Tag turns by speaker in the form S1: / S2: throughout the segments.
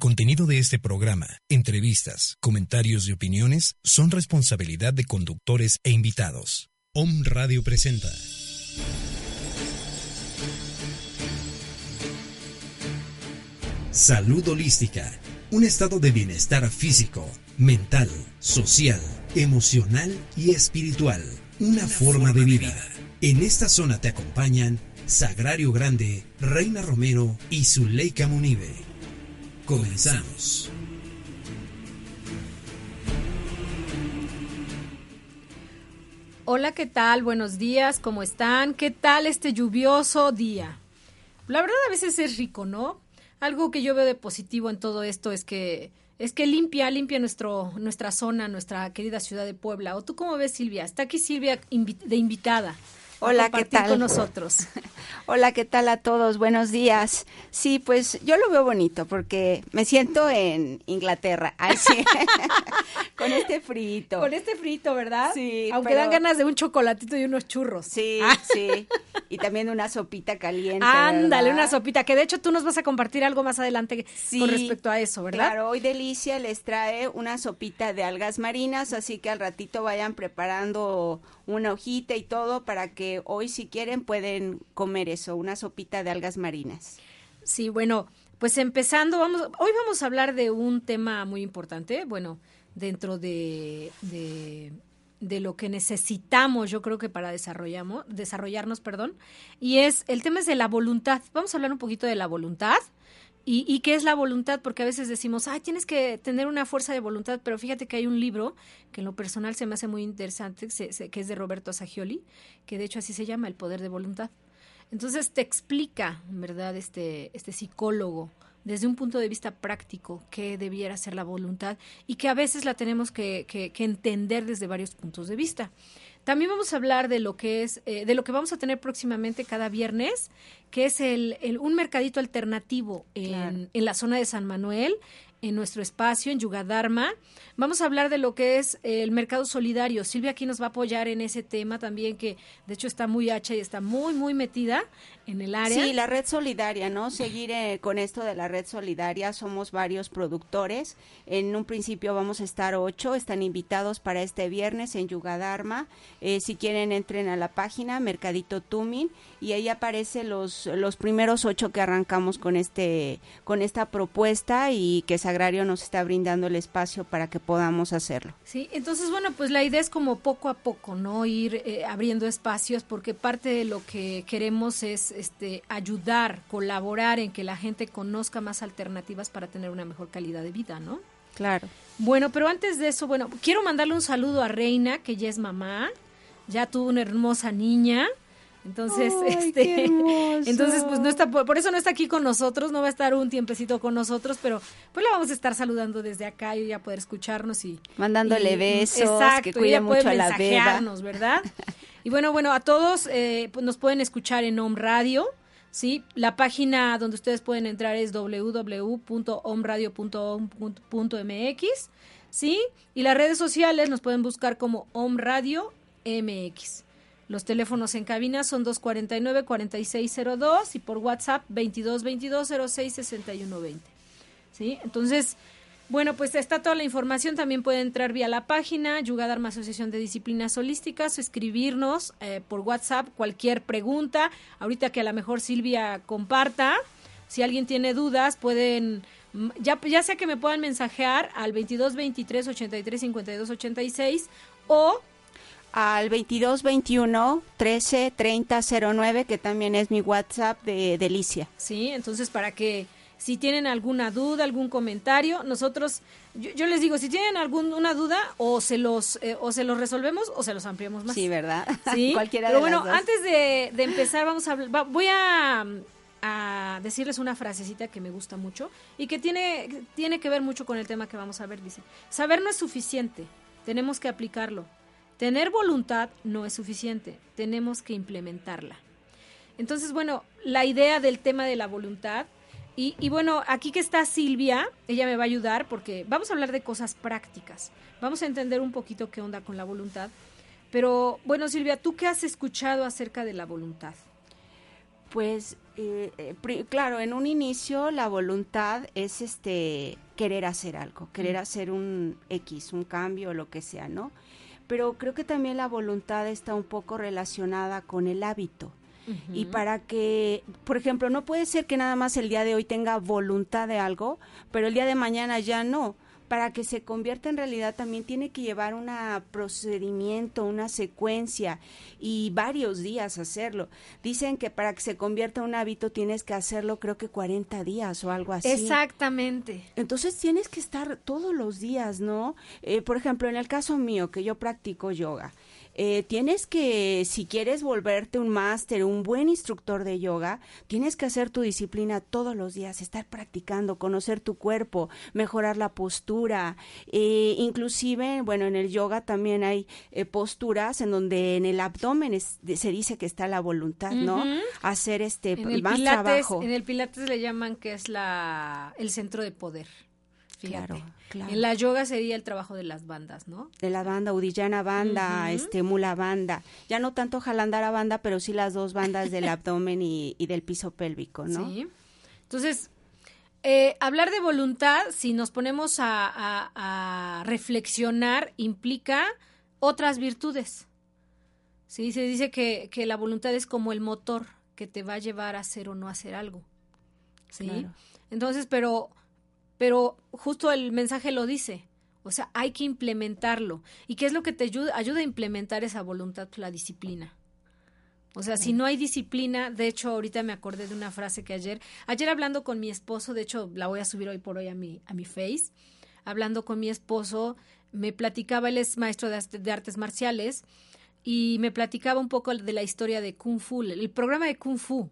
S1: contenido de este programa, entrevistas, comentarios y opiniones son responsabilidad de conductores e invitados. Om Radio presenta. Salud holística, un estado de bienestar físico, mental, social, emocional y espiritual, una, forma, de vida. En esta zona te acompañan Sagrario Grande, Reina Romero y Zuleika Munive. Comenzamos.
S2: Hola, ¿qué tal? Buenos días, ¿cómo están? ¿Qué tal este lluvioso día? La verdad a veces es rico, ¿no? Algo que yo veo de positivo en todo esto es que es que limpia, limpia nuestro, nuestra zona, nuestra querida ciudad de Puebla. ¿O tú cómo ves, Silvia? Está aquí Silvia de invitada.
S3: Hola, ¿qué tal?
S2: con nosotros.
S3: Hola, ¿qué tal a todos? Buenos días. Sí, pues yo lo veo bonito porque me siento en Inglaterra. Ay, sí. con este frito.
S2: Con este frito, ¿verdad?
S3: Sí.
S2: Aunque dan ganas de un chocolatito y unos churros.
S3: Sí,
S2: Ah.
S3: sí. Y también una sopita caliente.
S2: Ándale,
S3: ¿verdad?
S2: una sopita, que de hecho tú nos vas a compartir algo más adelante
S3: Sí,
S2: con respecto a eso, ¿verdad?
S3: Claro, hoy Delicia les trae una sopita de algas marinas, así que al ratito vayan preparando una hojita y todo para que hoy si quieren pueden comer eso, una sopita de algas marinas.
S2: Sí, bueno, pues empezando, vamos, hoy vamos a hablar de un tema muy importante, bueno, dentro de, de, de lo que necesitamos, yo creo que para desarrollamos, desarrollarnos, perdón, y es, el tema es de la voluntad. Vamos a hablar un poquito de la voluntad. ¿Y, ¿Y qué es la voluntad? Porque a veces decimos, ay, tienes que tener una fuerza de voluntad, pero fíjate que hay un libro que en lo personal se me hace muy interesante, que es de Roberto Sagioli, que de hecho así se llama, El Poder de Voluntad. Entonces te explica, verdad, este, este psicólogo, desde un punto de vista práctico, qué debiera ser la voluntad y que a veces la tenemos que entender desde varios puntos de vista. También vamos a hablar de lo que es, eh, de lo que vamos a tener próximamente cada viernes, que es el, el- un mercadito alternativo en,
S3: Claro.
S2: en la zona de San Manuel, en nuestro espacio, en Yugadharma. Vamos a hablar de lo que es el mercado solidario. Silvia aquí nos va a apoyar en ese tema también, que de hecho está muy hacha y está muy, muy metida en el área.
S3: Sí, la red solidaria, ¿no? Seguir eh, con esto de la red solidaria, somos varios productores. En un principio vamos a estar ocho, están invitados para este viernes en Yugadharma. Eh, si quieren, entren a la página Mercadito Tumin y ahí aparecen los, los primeros ocho que arrancamos con, este, con esta propuesta y que Sagrario nos está brindando el espacio para que podamos hacerlo.
S2: Sí, entonces bueno, pues la idea es como poco a poco, ¿no? Ir eh, abriendo espacios porque parte de lo que queremos es este ayudar, colaborar en que la gente conozca más alternativas para tener una mejor calidad de vida, ¿no?
S3: Claro.
S2: Bueno, pero antes de eso, bueno, quiero mandarle un saludo a Reina, que ya es mamá, ya tuvo una hermosa niña. Entonces,
S3: Ay,
S2: este, entonces pues no está por por eso no está aquí con nosotros, no va a estar un tiempecito con nosotros, pero pues la vamos a estar saludando desde acá y ya poder escucharnos y
S3: Mandándole
S2: y-
S3: besos,
S2: exacto,
S3: que
S2: puede
S3: mucho a la beba.
S2: ¿verdad? Y bueno, bueno, a todos eh, pues nos pueden escuchar en Om Radio, ¿sí? La página donde ustedes pueden entrar es www.omradio.om.mx, ¿sí? Y las redes sociales nos pueden buscar como Om Radio MX. Los teléfonos en cabina son 249-4602 y por WhatsApp 2222-066120. ¿Sí? Entonces, bueno, pues está toda la información. También puede entrar vía la página Yuga Dharma Asociación de Disciplinas Holísticas, escribirnos eh, por WhatsApp cualquier pregunta. Ahorita que a lo mejor Silvia comparta. Si alguien tiene dudas, pueden, mm, ya, ya sea que me puedan mensajear al 22 23 83 52 86 o
S3: al 2221 13 30 09, que también es mi WhatsApp de Delicia.
S2: Sí, entonces para que si tienen alguna duda, algún comentario, nosotros, yo, yo les digo, si tienen alguna duda, o se los eh, o se los resolvemos o se los ampliamos más.
S3: Sí, ¿verdad?
S2: Sí,
S3: Cualquiera
S2: pero
S3: de
S2: bueno,
S3: las dos.
S2: antes de, de empezar, vamos a va- voy a, a decirles una frasecita que me gusta mucho y que tiene, tiene que ver mucho con el tema que vamos a ver. Dice, saber no es suficiente, tenemos que aplicarlo. Tener voluntad no es suficiente, tenemos que implementarla. Entonces, bueno, la idea del tema de la voluntad, y, y bueno, aquí que está Silvia, ella me va a ayudar porque vamos a hablar de cosas prácticas, vamos a entender un poquito qué onda con la voluntad. Pero bueno, Silvia, ¿tú qué has escuchado acerca de la voluntad?
S3: Pues eh, eh, claro, en un inicio la voluntad es este querer hacer algo, querer hacer un X, un cambio, lo que sea, ¿no? Pero creo que también la voluntad está un poco relacionada con el hábito. Y para que, por ejemplo, no puede ser que nada más el día de hoy tenga voluntad de algo, pero el día de mañana ya no para que se convierta en realidad también tiene que llevar un procedimiento, una secuencia y varios días hacerlo. Dicen que para que se convierta en un hábito tienes que hacerlo creo que 40 días o algo así.
S2: Exactamente.
S3: Entonces tienes que estar todos los días, ¿no? Eh, por ejemplo, en el caso mío, que yo practico yoga, eh, tienes que, si quieres volverte un máster, un buen instructor de yoga, tienes que hacer tu disciplina todos los días, estar practicando, conocer tu cuerpo, mejorar la postura. Eh, inclusive, bueno, en el yoga también hay eh, posturas en donde en el abdomen se dice que está la voluntad, ¿no? Hacer este más trabajo.
S2: En el pilates le llaman que es la el centro de poder. Claro, En la yoga sería el trabajo de las bandas, ¿no?
S3: De la banda, Udillana banda, este Mula banda. Ya no tanto Jalandara banda, pero sí las dos bandas del abdomen y, del piso pélvico, ¿no? Sí.
S2: Entonces, eh, hablar de voluntad, si nos ponemos a, reflexionar, implica otras virtudes. Sí, se dice que, que, la voluntad es como el motor que te va a llevar a hacer o no hacer algo. ¿Sí? Entonces, pero pero justo el mensaje lo dice. O sea, hay que implementarlo. ¿Y qué es lo que te ayuda, ayuda a implementar esa voluntad? La disciplina. O sea, si no hay disciplina, de hecho, ahorita me acordé de una frase que ayer, ayer hablando con mi esposo, de hecho, la voy a subir hoy por hoy a mi, a mi face, hablando con mi esposo, me platicaba, él es maestro de, de artes marciales, y me platicaba un poco de la historia de Kung Fu, el programa de Kung Fu,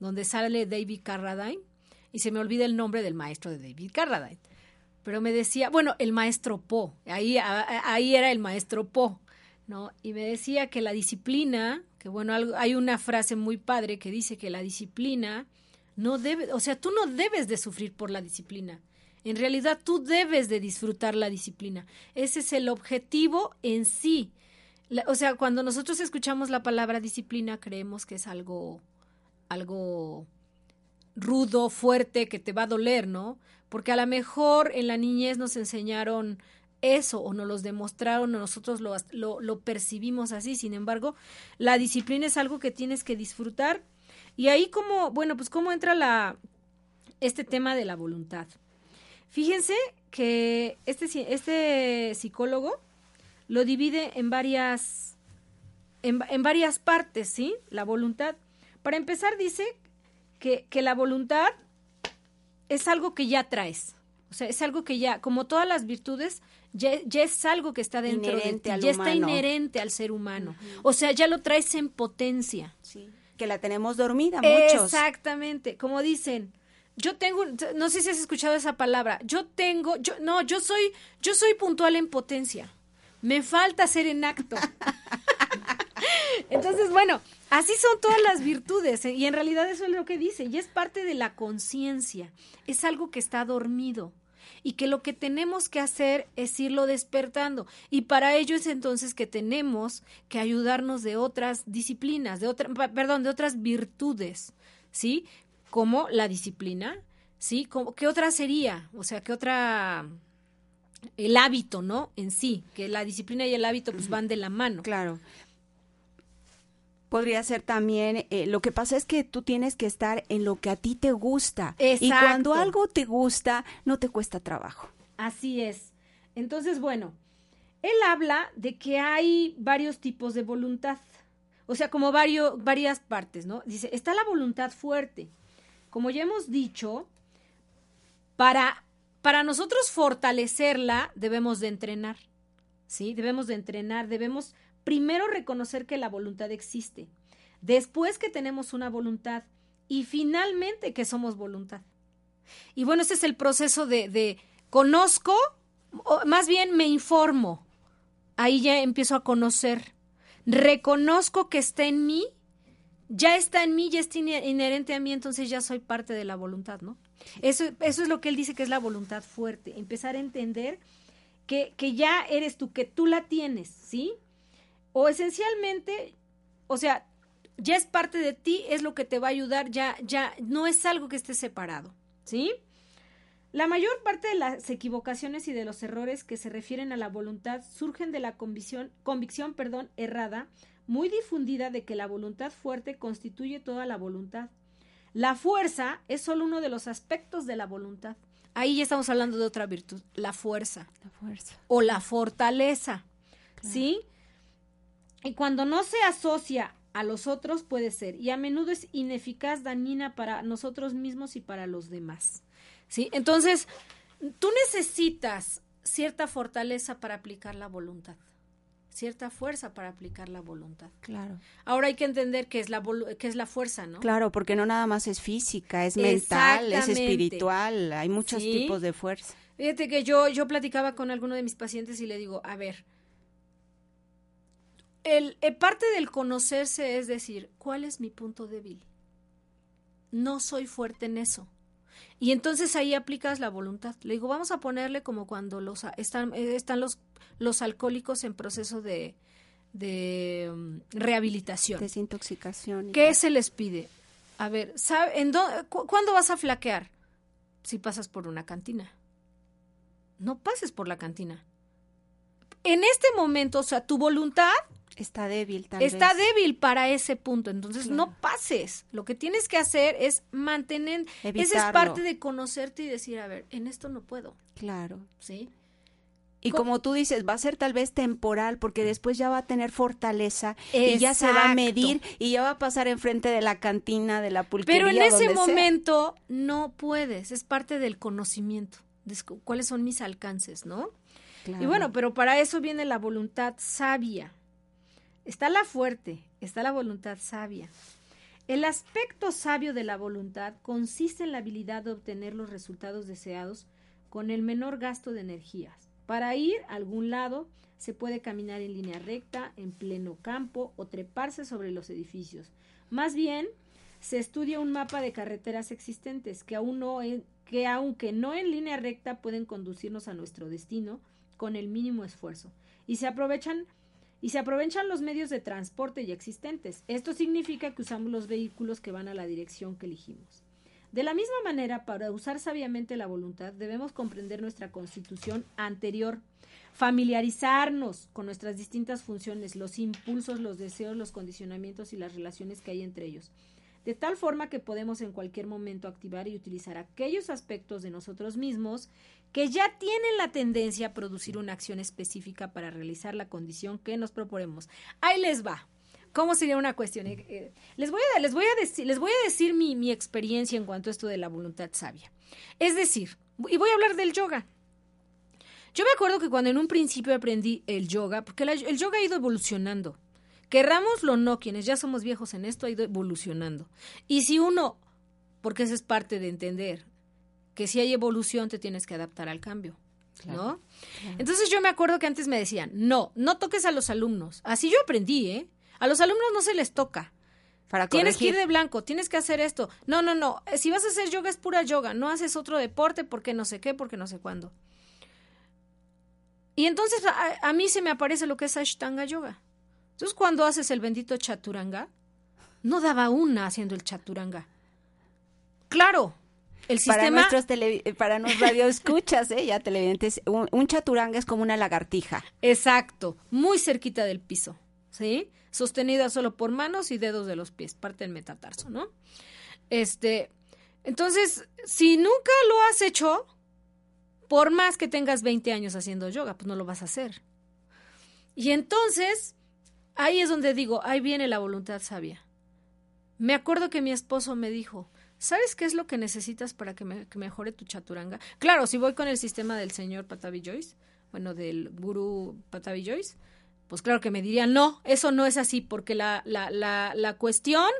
S2: donde sale David Carradine, y se me olvida el nombre del maestro de David Carradine. Pero me decía, bueno, el maestro Po, ahí, ahí era el maestro Po, ¿no? Y me decía que la disciplina, que bueno, hay una frase muy padre que dice que la disciplina no debe, o sea, tú no debes de sufrir por la disciplina. En realidad tú debes de disfrutar la disciplina. Ese es el objetivo en sí. o sea, cuando nosotros escuchamos la palabra disciplina creemos que es algo algo rudo, fuerte, que te va a doler, ¿no? Porque a lo mejor en la niñez nos enseñaron eso o nos los demostraron o nosotros lo, lo, percibimos así. Sin embargo, la disciplina es algo que tienes que disfrutar. Y ahí como, bueno, pues cómo entra la, este tema de la voluntad. Fíjense que este, este psicólogo lo divide en varias, en, en varias partes, ¿sí? La voluntad. Para empezar, dice que, que la voluntad es algo que ya traes. O sea, es algo que ya, como todas las virtudes, ya, es algo que está dentro de ti, ya está inherente al ser humano. O sea, ya lo traes en potencia.
S3: Sí. Que la tenemos dormida muchos.
S2: Exactamente. Como dicen, yo tengo, no sé si has escuchado esa palabra, yo tengo, yo, no, yo soy, yo soy puntual en potencia. Me falta ser en acto. Entonces, bueno, así son todas las virtudes ¿eh? y en realidad eso es lo que dice y es parte de la conciencia, es algo que está dormido y que lo que tenemos que hacer es irlo despertando y para ello es entonces que tenemos que ayudarnos de otras disciplinas, de otra, perdón, de otras virtudes, ¿sí? Como la disciplina, ¿sí? Como, ¿Qué otra sería? O sea, ¿qué otra el hábito, ¿no? En sí, que la disciplina y el hábito pues van de la mano.
S3: Claro podría ser también, eh, lo que pasa es que tú tienes que estar en lo que a ti te gusta. Y cuando algo te gusta, no te cuesta trabajo.
S2: Así es. Entonces, bueno, él habla de que hay varios tipos de voluntad. O sea, como varios, varias partes, ¿no? Dice, está la voluntad fuerte. Como ya hemos dicho, para, para nosotros fortalecerla debemos de entrenar. ¿Sí? Debemos de entrenar, debemos primero reconocer que la voluntad existe, después que tenemos una voluntad y finalmente que somos voluntad. Y bueno, ese es el proceso de, de conozco, o más bien me informo, ahí ya empiezo a conocer, reconozco que está en mí, ya está en mí, ya está inherente a mí, entonces ya soy parte de la voluntad, ¿no? Eso, eso es lo que él dice que es la voluntad fuerte, empezar a entender que, que ya eres tú, que tú la tienes, ¿sí? O esencialmente, o sea, ya es parte de ti, es lo que te va a ayudar, ya, ya no es algo que esté separado, ¿sí? La mayor parte de las equivocaciones y de los errores que se refieren a la voluntad surgen de la convicción, convicción perdón, errada, muy difundida de que la voluntad fuerte constituye toda la voluntad. La fuerza es solo uno de los aspectos de la voluntad. Ahí ya estamos hablando de otra virtud, la fuerza.
S3: La fuerza.
S2: O la fortaleza. ¿Sí? Y cuando no se asocia a los otros puede ser, y a menudo es ineficaz, dañina para nosotros mismos y para los demás. ¿Sí? Entonces, tú necesitas cierta fortaleza para aplicar la voluntad cierta fuerza para aplicar la voluntad.
S3: Claro.
S2: Ahora hay que entender qué es la qué es la fuerza, ¿no?
S3: Claro, porque no nada más es física, es mental, es espiritual, hay muchos tipos de fuerza.
S2: Fíjate que yo yo platicaba con alguno de mis pacientes y le digo, a ver, el, eh, parte del conocerse es decir, ¿cuál es mi punto débil? No soy fuerte en eso. Y entonces ahí aplicas la voluntad. Le digo, vamos a ponerle como cuando los están, eh, están los, los alcohólicos en proceso de, de um, rehabilitación.
S3: Desintoxicación.
S2: ¿Qué se les pide? A ver, ¿sabe, en ¿cuándo vas a flaquear? Si pasas por una cantina. No pases por la cantina. En este momento, o sea, tu voluntad
S3: Está débil.
S2: Está débil para ese punto, entonces no pases. Lo que tienes que hacer es mantener, esa es parte de conocerte y decir, a ver, en esto no puedo.
S3: Claro.
S2: ¿Sí?
S3: Y como tú dices, va a ser tal vez temporal porque después ya va a tener fortaleza y ya se va a medir y ya va a pasar enfrente de la cantina, de la pulquería.
S2: Pero en ese momento no puedes, es parte del conocimiento, de cuáles son mis alcances, ¿no? Y bueno, pero para eso viene la voluntad sabia, Está la fuerte, está la voluntad sabia. El aspecto sabio de la voluntad consiste en la habilidad de obtener los resultados deseados con el menor gasto de energías. Para ir a algún lado se puede caminar en línea recta, en pleno campo o treparse sobre los edificios. Más bien, se estudia un mapa de carreteras existentes que, aún no que aunque no en línea recta pueden conducirnos a nuestro destino con el mínimo esfuerzo y se aprovechan y se aprovechan los medios de transporte ya existentes. Esto significa que usamos los vehículos que van a la dirección que elegimos. De la misma manera, para usar sabiamente la voluntad, debemos comprender nuestra constitución anterior, familiarizarnos con nuestras distintas funciones, los impulsos, los deseos, los condicionamientos y las relaciones que hay entre ellos de tal forma que podemos en cualquier momento activar y utilizar aquellos aspectos de nosotros mismos que ya tienen la tendencia a producir una acción específica para realizar la condición que nos proponemos. Ahí les va. ¿Cómo sería una cuestión? Eh, eh, les, voy a, les, voy a decir, les voy a decir mi, mi experiencia en cuanto a esto de la voluntad sabia. Es decir, y voy a hablar del yoga. Yo me acuerdo que cuando en un principio aprendí el yoga, porque el yoga ha ido evolucionando. Querrámoslo o no, quienes ya somos viejos en esto, ha ido evolucionando. Y si uno, porque eso es parte de entender, que si hay evolución te tienes que adaptar al cambio. ¿No? Entonces yo me acuerdo que antes me decían, no, no toques a los alumnos. Así yo aprendí, ¿eh? A los alumnos no se les toca. Para tienes que ir de blanco, tienes que hacer esto. No, no, no. Si vas a hacer yoga es pura yoga. No haces otro deporte porque no sé qué, porque no sé cuándo. Y entonces a, a mí se me aparece lo que es Ashtanga Yoga. Entonces, cuando haces el bendito chaturanga, no daba una haciendo el chaturanga. Claro, el sistema...
S3: Para nuestros, tele... para radioescuchas, ¿eh? ya televidentes, un, chaturanga es como una lagartija.
S2: Exacto, muy cerquita del piso, ¿sí? Sostenida solo por manos y dedos de los pies, parte del metatarso, ¿no? Este, entonces, si nunca lo has hecho, por más que tengas 20 años haciendo yoga, pues no lo vas a hacer. Y entonces, ahí es donde digo, ahí viene la voluntad sabia. Me acuerdo que mi esposo me dijo, ¿sabes qué es lo que necesitas para que, me, mejore tu chaturanga? Claro, si voy con el sistema del señor Patavi Joyce, bueno, del gurú Patavi Joyce, pues claro que me dirían, no, eso no es así, porque la, la, la, la cuestión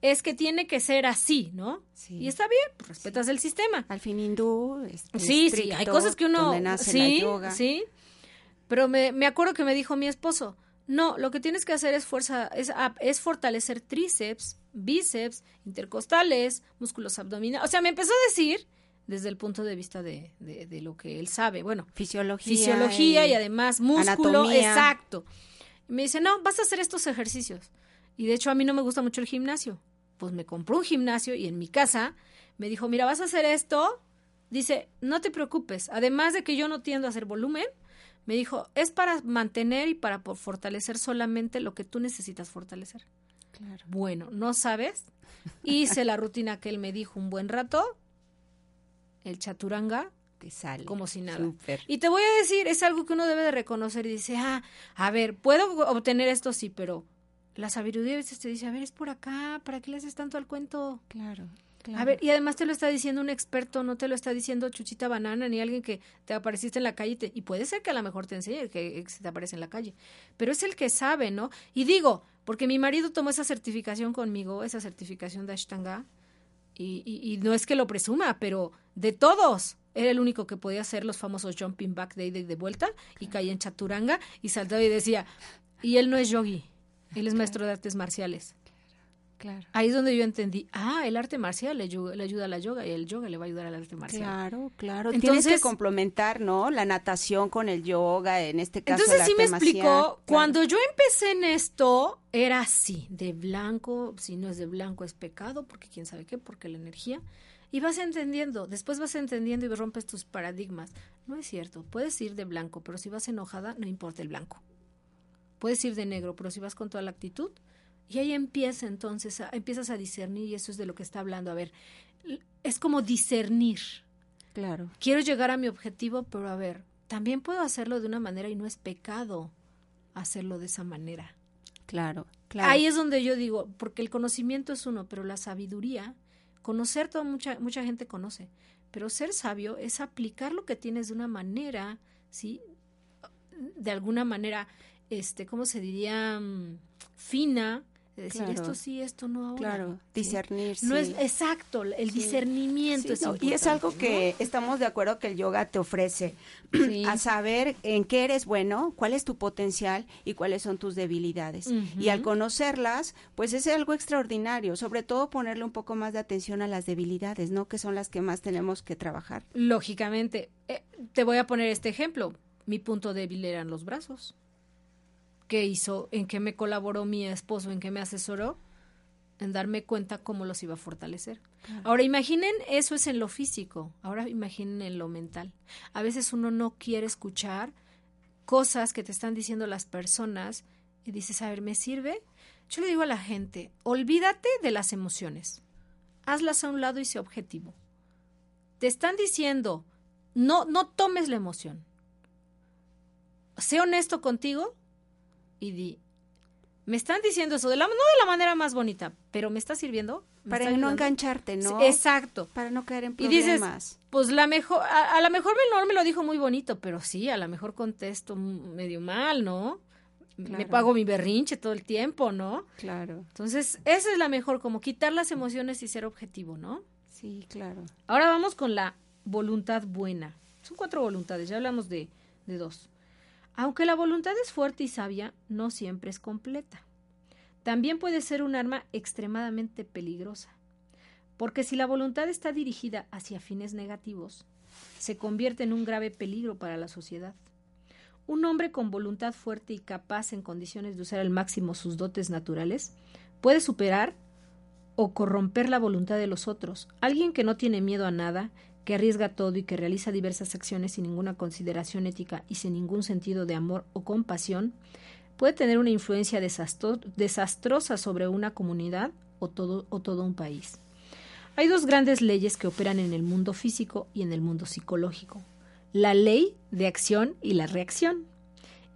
S2: es que tiene que ser así, ¿no? Sí. Y está bien, pues respetas el sistema.
S3: Al fin hindú.
S2: Es sí, sí, hay cosas que uno... sí, sí. Pero me, me acuerdo que me dijo mi esposo, no, lo que tienes que hacer es fuerza, es, es fortalecer tríceps, bíceps, intercostales, músculos abdominales. O sea, me empezó a decir desde el punto de vista de, de, lo que él sabe. Bueno,
S3: fisiología.
S2: Fisiología y, además músculo. Exacto. me dice, no, vas a hacer estos ejercicios. Y de hecho a mí no me gusta mucho el gimnasio. Pues me compró un gimnasio y en mi casa me dijo, mira, vas a hacer esto. Dice, no te preocupes. Además de que yo no tiendo a hacer volumen, me dijo, es para mantener y para fortalecer solamente lo que tú necesitas fortalecer. Claro. Bueno, no sabes. Hice la rutina que él me dijo un buen rato. El chaturanga
S3: te sale.
S2: Como si nada. Y te voy a decir, es algo que uno debe de reconocer y dice, ah, a ver, puedo obtener esto sí, pero la sabiduría a veces te dice, a ver, es por acá, ¿para qué le haces tanto al cuento?
S3: Claro.
S2: A ver, y además te lo está diciendo un experto, no te lo está diciendo Chuchita Banana ni alguien que te apareciste en la calle. Y, puede ser que a lo mejor te enseñe que, se te aparece en la calle. Pero es el que sabe, ¿no? Y digo, porque mi marido tomó esa certificación conmigo, esa certificación de Ashtanga, y, y, no es que lo presuma, pero de todos, era el único que podía hacer los famosos jumping back de ida y de vuelta, y caía en chaturanga y saltaba y decía, y él no es yogi, él es maestro de artes marciales. Ahí es donde yo entendí, ah, el arte marcial le, ayuda a la yoga y el yoga le va a ayudar al arte marcial.
S3: Claro, claro. Entonces, Tienes que complementar, ¿no? La natación con el yoga, en este caso
S2: Entonces
S3: sí
S2: me explicó, cuando yo empecé en esto, era así, de blanco, si no es de blanco es pecado, porque quién sabe qué, porque la energía. Y vas entendiendo, después vas entendiendo y rompes tus paradigmas. No es cierto, puedes ir de blanco, pero si vas enojada, no importa el blanco. Puedes ir de negro, pero si vas con toda la actitud, y ahí empieza entonces, empiezas a discernir y eso es de lo que está hablando. A ver, es como discernir.
S3: Claro.
S2: Quiero llegar a mi objetivo, pero a ver, también puedo hacerlo de una manera y no es pecado hacerlo de esa manera.
S3: Claro, claro.
S2: Ahí es donde yo digo, porque el conocimiento es uno, pero la sabiduría, conocer todo, mucha, mucha gente conoce, pero ser sabio es aplicar lo que tienes de una manera, ¿sí? De alguna manera, este, ¿cómo se diría? Mm, decir esto sí, esto no ahora.
S3: Claro, discernir.
S2: No es exacto, el discernimiento es
S3: Y es algo que estamos de acuerdo que el yoga te ofrece, a saber en qué eres bueno, cuál es tu potencial y cuáles son tus debilidades. Y al conocerlas, pues es algo extraordinario, sobre todo ponerle un poco más de atención a las debilidades, ¿no? Que son las que más tenemos que trabajar.
S2: Lógicamente, eh, te voy a poner este ejemplo. Mi punto débil eran los brazos qué hizo, en qué me colaboró mi esposo, en qué me asesoró, en darme cuenta cómo los iba a fortalecer. Ahora imaginen, eso es en lo físico, ahora imaginen en lo mental. A veces uno no quiere escuchar cosas que te están diciendo las personas y dices, a ver, ¿me sirve? Yo le digo a la gente, olvídate de las emociones, hazlas a un lado y sé objetivo. Te están diciendo, no, no tomes la emoción. Sé honesto contigo y di, me están diciendo eso, de la, no de la manera más bonita, pero me está sirviendo.
S3: para no engancharte, ¿no?
S2: Exacto.
S3: Para no caer en problemas. Y dices,
S2: pues la mejor, a, lo mejor Menor me lo dijo muy bonito, pero sí, a lo mejor contesto medio mal, ¿no? Me pago mi berrinche todo el tiempo, ¿no?
S3: Claro.
S2: Entonces, esa es la mejor, como quitar las emociones y ser objetivo, ¿no?
S3: Sí, claro.
S2: Ahora vamos con la voluntad buena. Son cuatro voluntades, ya hablamos de, de dos. Aunque la voluntad es fuerte y sabia, no siempre es completa. También puede ser un arma extremadamente peligrosa, porque si la voluntad está dirigida hacia fines negativos, se convierte en un grave peligro para la sociedad. Un hombre con voluntad fuerte y capaz en condiciones de usar al máximo sus dotes naturales puede superar o corromper la voluntad de los otros. Alguien que no tiene miedo a nada, que arriesga todo y que realiza diversas acciones sin ninguna consideración ética y sin ningún sentido de amor o compasión, puede tener una influencia desastrosa sobre una comunidad o todo, o todo un país. Hay dos grandes leyes que operan en el mundo físico y en el mundo psicológico. La ley de acción y la reacción.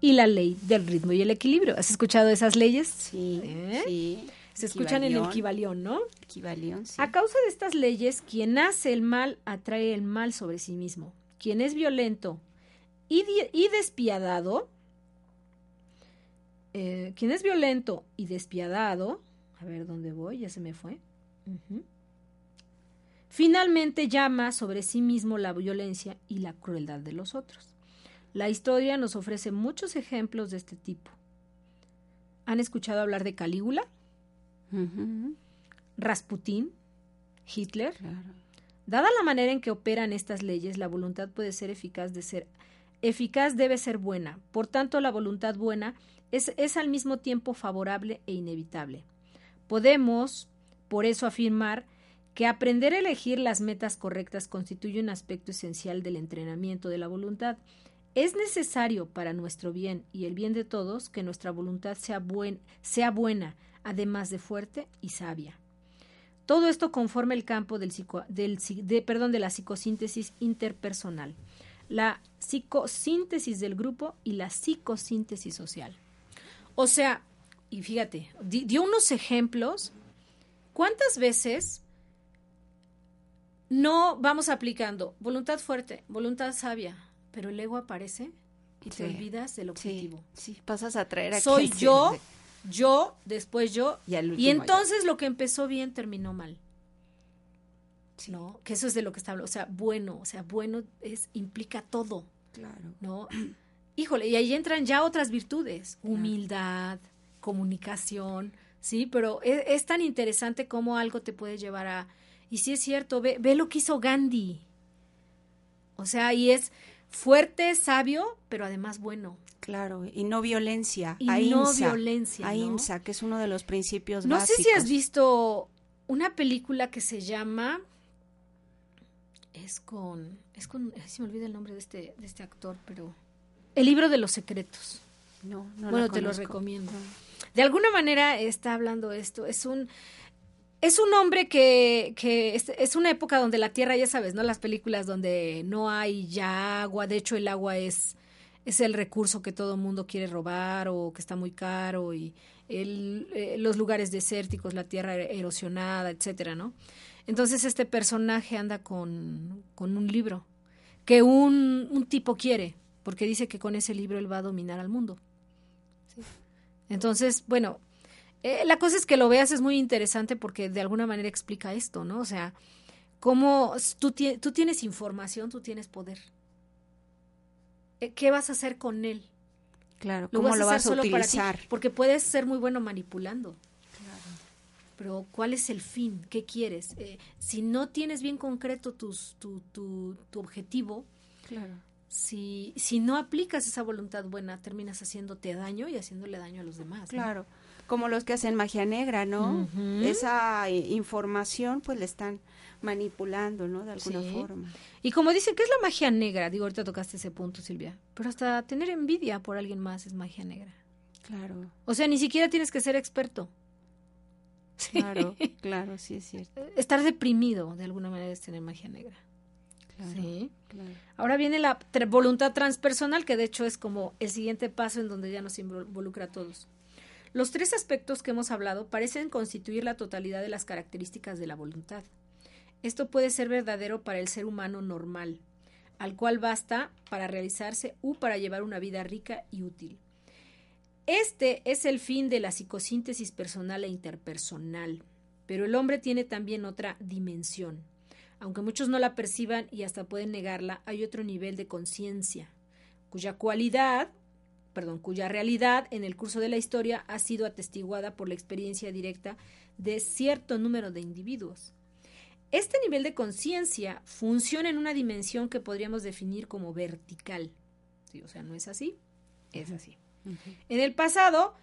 S2: Y la ley del ritmo y el equilibrio. ¿Has escuchado esas leyes?
S3: Sí. ¿Eh? sí
S2: se escuchan en el Kibalión, ¿no?
S3: Kibalión, sí.
S2: A causa de estas leyes, quien hace el mal atrae el mal sobre sí mismo. Quien es violento y, despiadado, eh, quien es violento y despiadado, a ver dónde voy, ya se me fue. Finalmente llama sobre sí mismo la violencia y la crueldad de los otros. La historia nos ofrece muchos ejemplos de este tipo. ¿Han escuchado hablar de Calígula? Rasputín, Hitler. Dada la manera en que operan estas leyes, la voluntad puede ser eficaz de ser eficaz debe ser buena. Por tanto, la voluntad buena es, es al mismo tiempo favorable e inevitable. Podemos, por eso, afirmar que aprender a elegir las metas correctas constituye un aspecto esencial del entrenamiento de la voluntad. Es necesario para nuestro bien y el bien de todos que nuestra voluntad sea, buen, sea buena, además de fuerte y sabia. Todo esto conforma el campo del, del de, perdón, de la psicosíntesis interpersonal, la psicosíntesis del grupo y la psicosíntesis social. O sea, y fíjate, dio unos ejemplos. ¿Cuántas veces no vamos aplicando voluntad fuerte, voluntad sabia, pero el ego aparece y te olvidas del objetivo?
S3: Sí, pasas a traer aquí.
S2: Soy yo, yo, después yo. Y, entonces lo que empezó bien terminó mal. ¿No? Que eso es de lo que está hablando. O sea, bueno, o sea, bueno es, implica todo.
S3: Claro.
S2: ¿No? Híjole, y ahí entran ya otras virtudes. Humildad, comunicación, ¿sí? Pero es, es, tan interesante cómo algo te puede llevar a... Y sí es cierto, ve, ve lo que hizo Gandhi. O sea, y es fuerte, sabio, pero además bueno.
S3: Claro, y no violencia.
S2: Y no violencia.
S3: Ahimsa, que es uno de los principios
S2: no
S3: básicos.
S2: No sé si has visto una película que se llama. Es con. Es con. Se me olvida el nombre de este, de este actor, pero. El libro de los secretos.
S3: No, no
S2: Bueno, te lo recomiendo. De alguna manera está hablando esto. Es un. Es un hombre que, que es, es, una época donde la tierra, ya sabes, ¿no? Las películas donde no hay ya agua, de hecho el agua es, es el recurso que todo el mundo quiere robar o que está muy caro y el, eh, los lugares desérticos, la tierra erosionada, etcétera, ¿no? Entonces este personaje anda con, con un libro que un, un, tipo quiere, porque dice que con ese libro él va a dominar al mundo. ¿sí? Entonces, bueno, eh, la cosa es que lo veas es muy interesante porque de alguna manera explica esto, ¿no? O sea, cómo tú, tú tienes información, tú tienes poder. Eh, ¿Qué vas a hacer con él?
S3: Claro, ¿cómo lo vas a, utilizar?
S2: porque puedes ser muy bueno manipulando. Claro. Pero ¿cuál es el fin? ¿Qué quieres? Eh, si no tienes bien concreto tus, tu, tu, tu objetivo,
S3: claro.
S2: si, si no aplicas esa voluntad buena, terminas haciéndote daño y haciéndole daño a los demás.
S3: Claro. ¿no? Como los que hacen magia negra, ¿no? Uh -huh. Esa información pues le están manipulando, ¿no? De alguna sí. forma.
S2: Y como dicen, ¿qué es la magia negra? Digo, ahorita tocaste ese punto, Silvia. Pero hasta tener envidia por alguien más es magia negra.
S3: Claro.
S2: O sea, ni siquiera tienes que ser experto.
S3: Claro, claro, sí es cierto.
S2: Estar deprimido, de alguna manera, es tener magia negra.
S3: Claro,
S2: sí.
S3: Claro.
S2: Ahora viene la voluntad transpersonal, que de hecho es como el siguiente paso en donde ya nos involucra a todos. Los tres aspectos que hemos hablado parecen constituir la totalidad de las características de la voluntad. Esto puede ser verdadero para el ser humano normal, al cual basta para realizarse u para llevar una vida rica y útil. Este es el fin de la psicosíntesis personal e interpersonal, pero el hombre tiene también otra dimensión. Aunque muchos no la perciban y hasta pueden negarla, hay otro nivel de conciencia, cuya cualidad perdón, cuya realidad en el curso de la historia ha sido atestiguada por la experiencia directa de cierto número de individuos. Este nivel de conciencia funciona en una dimensión que podríamos definir como vertical. ¿Sí? O sea, no es así, es así. Uh -huh. En el pasado,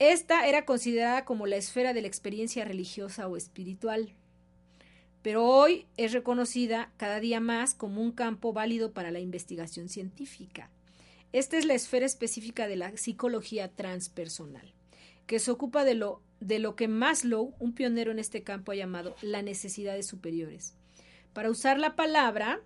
S2: esta era considerada como la esfera de la experiencia religiosa o espiritual, pero hoy es reconocida cada día más como un campo válido para la investigación científica. Esta es la esfera específica de la psicología transpersonal, que se ocupa de lo, de lo que Maslow, un pionero en este campo, ha llamado las necesidades superiores. Para usar la palabra,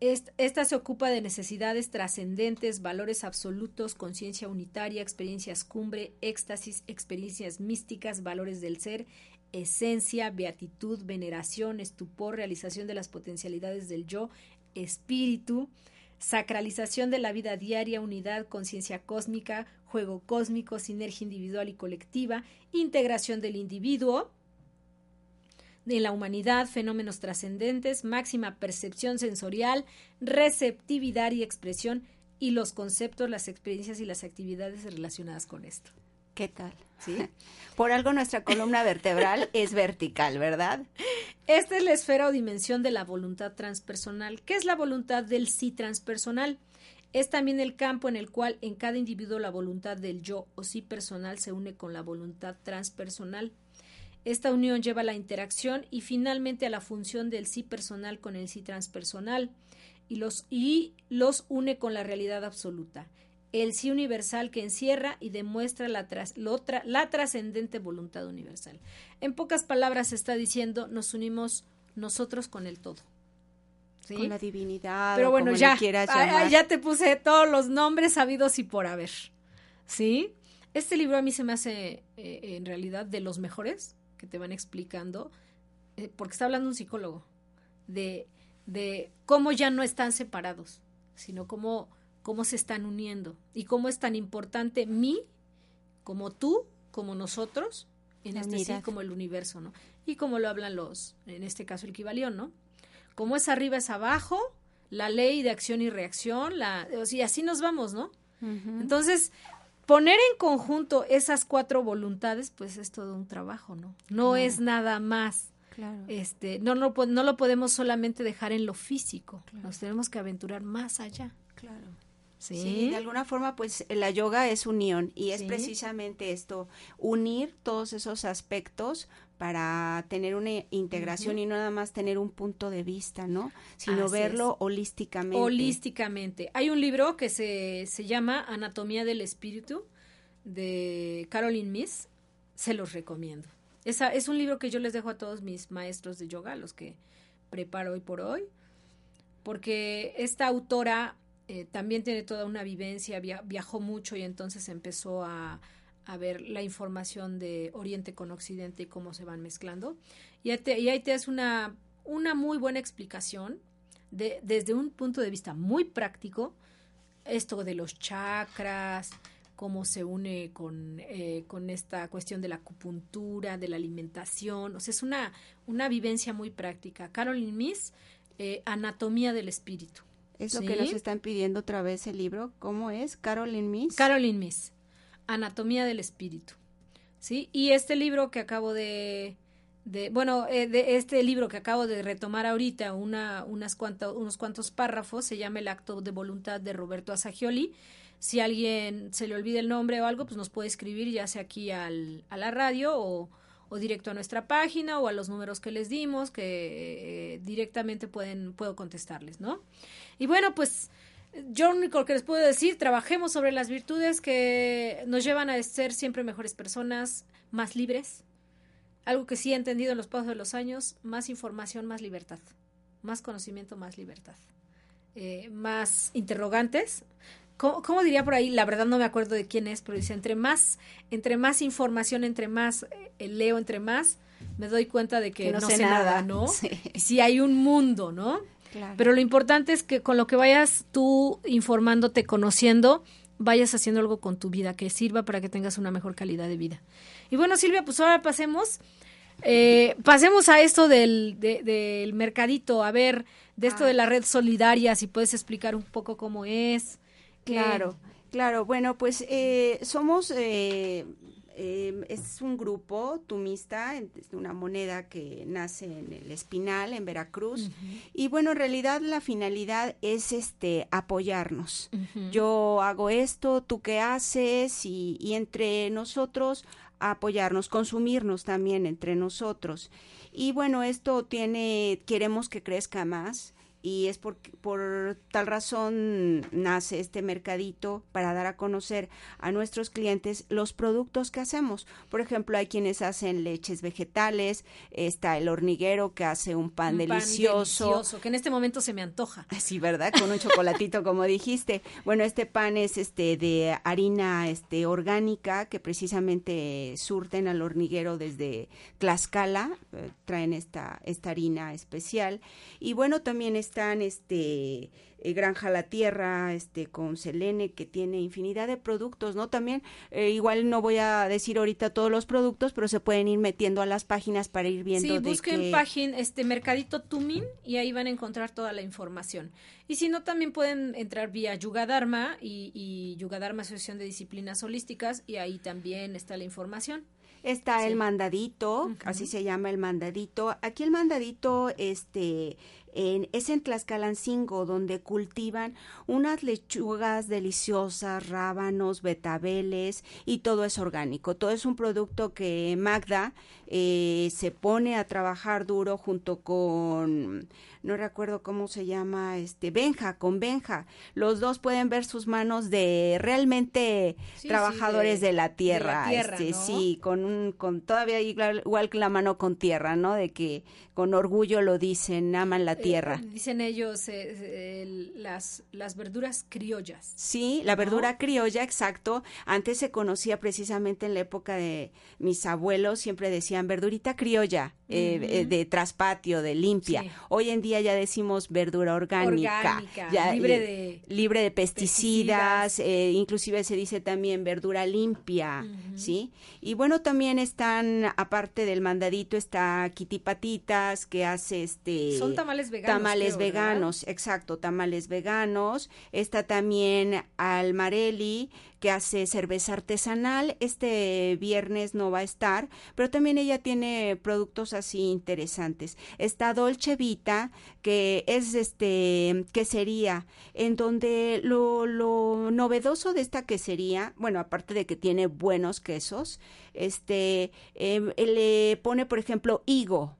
S2: esta se ocupa de necesidades trascendentes, valores absolutos, conciencia unitaria, experiencias cumbre, éxtasis, experiencias místicas, valores del ser, esencia, beatitud, veneración, estupor, realización de las potencialidades del yo, espíritu, sacralización de la vida diaria, unidad, conciencia cósmica, juego cósmico, sinergia individual y colectiva, integración del individuo en la humanidad, fenómenos trascendentes, máxima percepción sensorial, receptividad y expresión y los conceptos, las experiencias y las actividades relacionadas con esto.
S3: ¿Qué tal? ¿Sí? Por algo nuestra columna vertebral es vertical, ¿verdad?
S2: Esta es la esfera o dimensión de la voluntad transpersonal. ¿Qué es la voluntad del sí transpersonal? Es también el campo en el cual en cada individuo la voluntad del yo o sí personal se une con la voluntad transpersonal. Esta unión lleva a la interacción y finalmente a la función del sí personal con el sí transpersonal y los, y los une con la realidad absoluta el sí universal que encierra y demuestra la, la trascendente voluntad universal. En pocas palabras está diciendo, nos unimos nosotros con el todo.
S3: ¿Sí? Con la divinidad.
S2: Pero bueno, ya, ya te puse todos los nombres sabidos y por haber. ¿Sí? Este libro a mí se me hace eh, en realidad de los mejores que te van explicando, eh, porque está hablando un psicólogo, de, de cómo ya no están separados, sino cómo cómo se están uniendo y cómo es tan importante mí, como tú, como nosotros, en este sí, como el universo, ¿no? Y como lo hablan los, en este caso el Kibalión, ¿no? Como es arriba es abajo, la ley de acción y reacción, la, y así nos vamos, ¿no? Entonces, poner en conjunto esas cuatro voluntades, pues es todo un trabajo, ¿no? No es nada más. Claro. Este, no, no, no, lo podemos solamente dejar en lo físico, nos tenemos que aventurar más allá.
S3: Claro. ¿Sí? de alguna forma, pues la yoga es unión y es precisamente esto, unir todos esos aspectos para tener una integración y no nada más tener un punto de vista, ¿no? Sino verlo holísticamente.
S2: Holísticamente. Hay un libro que se, se llama Anatomía del Espíritu de Caroline Miss, se los recomiendo. Esa, es un libro que yo les dejo a todos mis maestros de yoga, los que preparo hoy por hoy, porque esta autora eh, también tiene toda una vivencia, viajó mucho y entonces empezó a, ver la información de Oriente con Occidente y cómo se van mezclando. Y, ahí te, es una, una muy buena explicación de, desde un punto de vista muy práctico, esto de los chakras, cómo se une con, eh, con esta cuestión de la acupuntura, de la alimentación. O sea, es una, una vivencia muy práctica. Caroline Miss, eh, Anatomía del Espíritu.
S3: Es lo que nos están pidiendo otra vez el libro. ¿Cómo es? Caroline Miss.
S2: Caroline Miss. Anatomía del Espíritu. ¿Sí? Y este libro que acabo de, de bueno, eh, de este libro que acabo de retomar ahorita, una, unas unos cuantos párrafos, se llama El acto de voluntad de Roberto Asagioli. Si alguien se le olvida el nombre o algo, pues nos puede escribir ya sea aquí al, a la radio o, o directo a nuestra página o a los números que les dimos, que eh, directamente pueden, puedo contestarles, ¿no? Y bueno, pues yo único que les puedo decir, trabajemos sobre las virtudes que nos llevan a ser siempre mejores personas, más libres. Algo que sí he entendido en los pasos de los años, más información, más libertad. Más conocimiento, más libertad. Eh, más interrogantes, ¿Cómo, diría por ahí? La verdad no me acuerdo de quién es, pero dice, entre más, entre más información, entre más eh, leo, entre más, me doy cuenta de que, no, sé nada, ¿no? Sí. hay un mundo, ¿no? Pero lo importante es que con lo que vayas tú informándote, conociendo, vayas haciendo algo con tu vida que sirva para que tengas una mejor calidad de vida. Y bueno, Silvia, pues ahora pasemos, eh, pasemos a esto del, del mercadito, a ver, de esto de ah. la red solidaria, si puedes explicar un poco cómo es.
S3: Claro, claro. Bueno, pues eh, somos, eh, em, es un grupo tumista, una moneda que nace en el Espinal, en Veracruz. Y bueno, en realidad la finalidad es este apoyarnos. Yo hago esto, tú qué haces y, y entre nosotros apoyarnos, consumirnos también entre nosotros. Y bueno, esto tiene, queremos que crezca más y es por, por tal razón nace este mercadito para dar a conocer a nuestros clientes los productos que hacemos. Por ejemplo, hay quienes hacen leches vegetales, está el horniguero que hace un pan, delicioso. Pan delicioso.
S2: Que en este momento se me antoja.
S3: Sí, ¿verdad? Con un chocolatito, como dijiste. Bueno, este pan es este de harina este orgánica que precisamente surten al horniguero desde Tlaxcala, eh, traen esta, esta harina especial. Y bueno, también está están este eh, Granja La Tierra, este con Selene que tiene infinidad de productos, ¿no? También eh, igual no voy a decir ahorita todos los productos, pero se pueden ir metiendo a las páginas para ir viendo
S2: sí, busquen página este Mercadito Tumin y ahí van a encontrar toda la información. Y si no también pueden entrar vía Yugadharma y, y Yugadharma Asociación de Disciplinas Holísticas y ahí también está la información.
S3: Está el mandadito, así se llama el mandadito. Aquí el mandadito, este, en, es en Tlaxcalancingo, donde cultivan unas lechugas deliciosas, rábanos, betabeles y todo es orgánico. Todo es un producto que Magda eh, se pone a trabajar duro junto con, no recuerdo cómo se llama, este, Benja, con Benja. Los dos pueden ver sus manos de realmente trabajadores de, la tierra. este, Sí, con un, con todavía igual, igual que la mano con tierra, ¿no? De que con orgullo lo dicen, aman la tierra.
S2: Eh, dicen ellos eh, las, las verduras criollas.
S3: Sí, la verdura criolla, exacto. Antes se conocía precisamente en la época de mis abuelos, siempre decían verdurita criolla, eh, de traspatio, de limpia. Hoy en día ya decimos verdura orgánica, ya,
S2: libre, de,
S3: libre de pesticidas, inclusive se dice también verdura limpia, ¿sí? Y bueno, también están, aparte del mandadito, está kitipatitas, que hace este...
S2: Son tamales veganos
S3: Tamales veganos, exacto, tamales veganos. Está también Almarelli, que hace cerveza artesanal. Este viernes no va a estar, pero también ella tiene productos así interesantes. Está Dolce Vita, que es este quesería, en donde lo, lo novedoso de esta quesería, bueno, aparte de que tiene buenos quesos, este, eh, le pone, por ejemplo, higo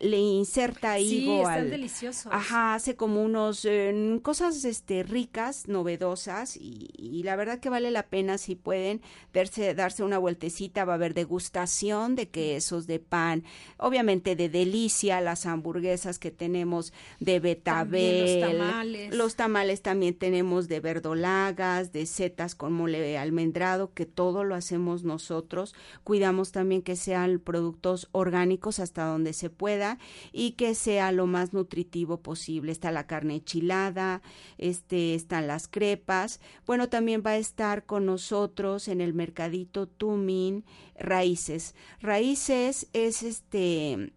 S3: le inserta higo
S2: sí, están deliciosos.
S3: Ajá, hace como unos eh, cosas este ricas, novedosas y, la verdad que vale la pena si pueden darse darse una vueltecita, va a haber degustación de quesos, de pan, obviamente de delicia, las hamburguesas que tenemos de betabel,
S2: los tamales.
S3: Los tamales también tenemos de verdolagas, de setas con mole almendrado, que todo lo hacemos nosotros. Cuidamos también que sean productos orgánicos hasta donde se pueda y que sea lo más nutritivo posible. Está la carne enchilada, este, están las crepas. Bueno, también va a estar con nosotros en el mercadito Tumin Raíces. Raíces es este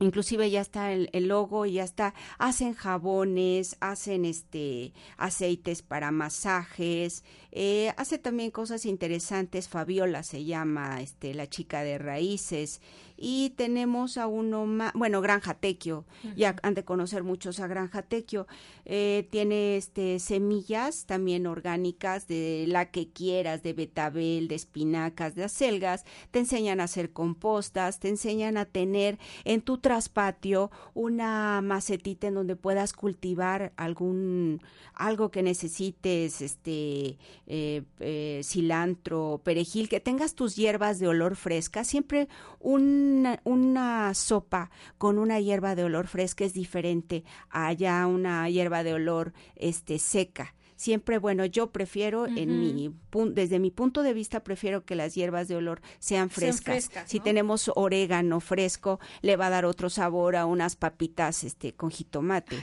S3: inclusive ya está el, logo y ya está hacen jabones hacen este aceites para masajes eh, hace también cosas interesantes Fabiola se llama este la chica de raíces y tenemos a uno más, bueno, Granja Tequio, ya han de conocer muchos a Granja Tequio, eh, tiene este semillas también orgánicas de la que quieras, de betabel, de espinacas, de acelgas, te enseñan a hacer compostas, te enseñan a tener en tu traspatio una macetita en donde puedas cultivar algún, algo que necesites, este, eh, eh, cilantro, perejil, que tengas tus hierbas de olor fresca, siempre un una, sopa con una hierba de olor fresca es diferente a ya una hierba de olor este seca siempre, bueno, yo prefiero, en mi desde mi punto de vista, prefiero que las hierbas de olor sean frescas. Si tenemos orégano fresco, le va a dar otro sabor a unas papitas este con jitomate.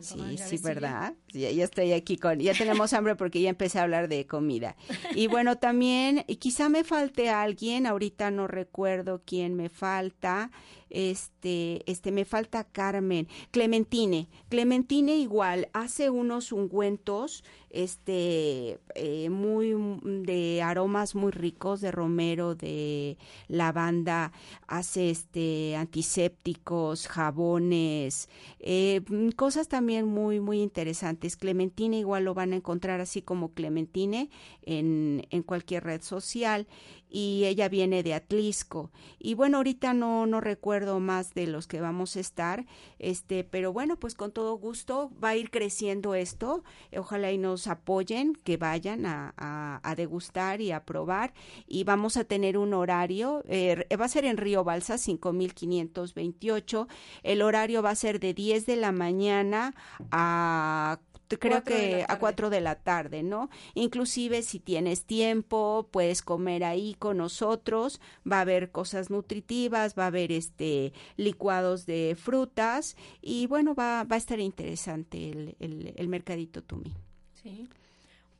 S3: sí, sí, ¿verdad? Ya, ya, estoy aquí con, ya tenemos hambre porque ya empecé a hablar de comida. Y bueno, también, y quizá me falte alguien, ahorita no recuerdo quién me falta, este, este, me falta Carmen, Clementine, Clementine igual, hace unos ungüentos, este, eh, muy, de aromas muy ricos, de romero, de lavanda, hace este, antisépticos, jabones, eh, cosas también muy, muy interesantes. Clementine igual lo van a encontrar así como Clementine en, en cualquier red social y ella viene de Atlisco. Y bueno, ahorita no, no recuerdo más de los que vamos a estar, este, pero bueno, pues con todo gusto va a ir creciendo esto. Ojalá y nos apoyen, que vayan a, a, degustar y a probar. Y vamos a tener un horario, eh, va a ser en Río Balsa 5528. El horario va a ser de 10 de la mañana a creo que a 4 de la tarde, ¿no? Inclusive si tienes tiempo, puedes comer ahí con nosotros, va a haber cosas nutritivas, va a haber este licuados de frutas y bueno, va, va a estar interesante el, el, el mercadito Tumi.
S2: Sí.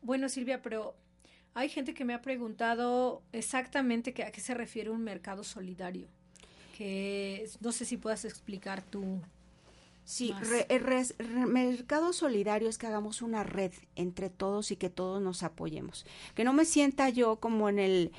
S2: Bueno, Silvia, pero hay gente que me ha preguntado exactamente a qué se refiere un mercado solidario, que no sé si puedas explicar tú.
S3: Sí, el mercado solidario es que hagamos una red entre todos y que todos nos apoyemos. Que no me sienta yo como en el,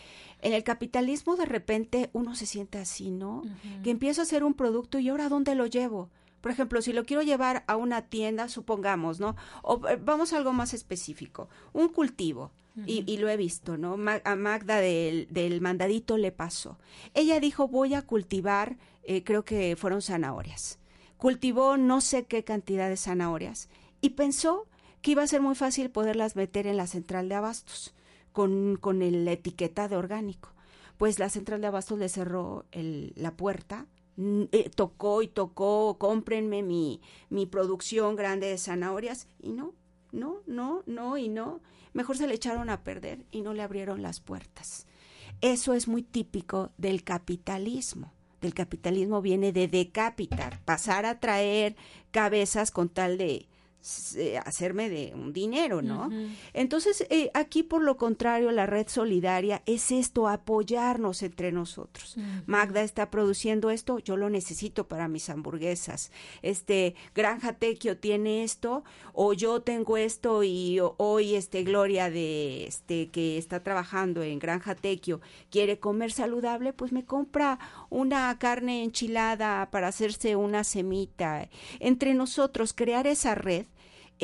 S3: en el capitalismo de repente uno se siente así, ¿no? Que empiezo a hacer un producto y ahora ¿dónde lo llevo? Por ejemplo, si lo quiero llevar a una tienda, supongamos, ¿no? O eh, vamos a algo más específico, un cultivo. y, lo he visto, ¿no? a Magda del, del, mandadito le pasó. Ella dijo, voy a cultivar, eh, creo que fueron zanahorias. Cultivó no sé qué cantidad de zanahorias y pensó que iba a ser muy fácil poderlas meter en la central de abastos con, con la etiqueta de orgánico. Pues la central de abastos le cerró el, la puerta eh, tocó y tocó, cómprenme mi, mi producción grande de zanahorias y no, no, no, no y no. Mejor se le echaron a perder y no le abrieron las puertas. Eso es muy típico del capitalismo. Del capitalismo viene de decapitar, pasar a traer cabezas con tal de hacerme de un dinero, ¿no? Entonces, eh, aquí por lo contrario, la red solidaria es esto, apoyarnos entre nosotros. Magda está produciendo esto, yo lo necesito para mis hamburguesas. Este, Granja Tequio tiene esto, o yo tengo esto y hoy este Gloria de este que está trabajando en Granja Tequio quiere comer saludable, pues me compra una carne enchilada para hacerse una semita. Entre nosotros crear esa red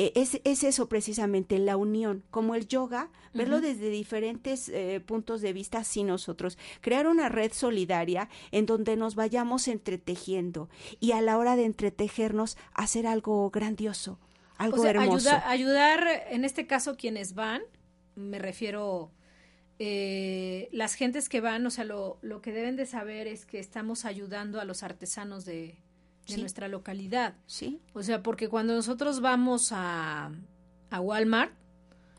S3: eh, es, es, eso precisamente, la unión, como el yoga, verlo desde diferentes eh, puntos de vista, sí nosotros, crear una red solidaria en donde nos vayamos entretejiendo y a la hora de entretejernos hacer algo grandioso, algo hermoso.
S2: ayudar, en este caso, quienes van, me refiero... Eh, las gentes que van, o sea, lo, lo que deben de saber es que estamos ayudando a los artesanos de, de nuestra localidad.
S3: Sí.
S2: O sea, porque cuando nosotros vamos a, a Walmart,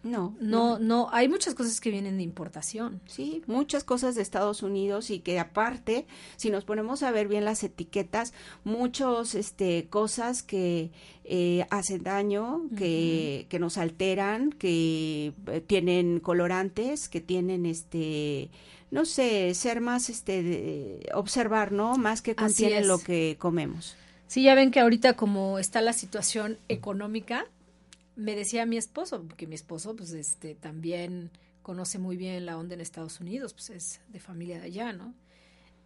S3: no,
S2: no, no, hay muchas cosas que vienen de importación.
S3: Sí, muchas cosas de Estados Unidos y que aparte, si nos ponemos a ver bien las etiquetas, muchos, este, cosas que eh, hacen daño, que, que nos alteran, que eh, tienen colorantes, que tienen, este, no sé, ser más, este, observar, ¿no? Más que contiene lo que comemos.
S2: Sí, ya ven que ahorita como está la situación económica, me decía mi esposo, que mi esposo pues este también conoce muy bien la onda en Estados Unidos, pues es de familia de allá, ¿no?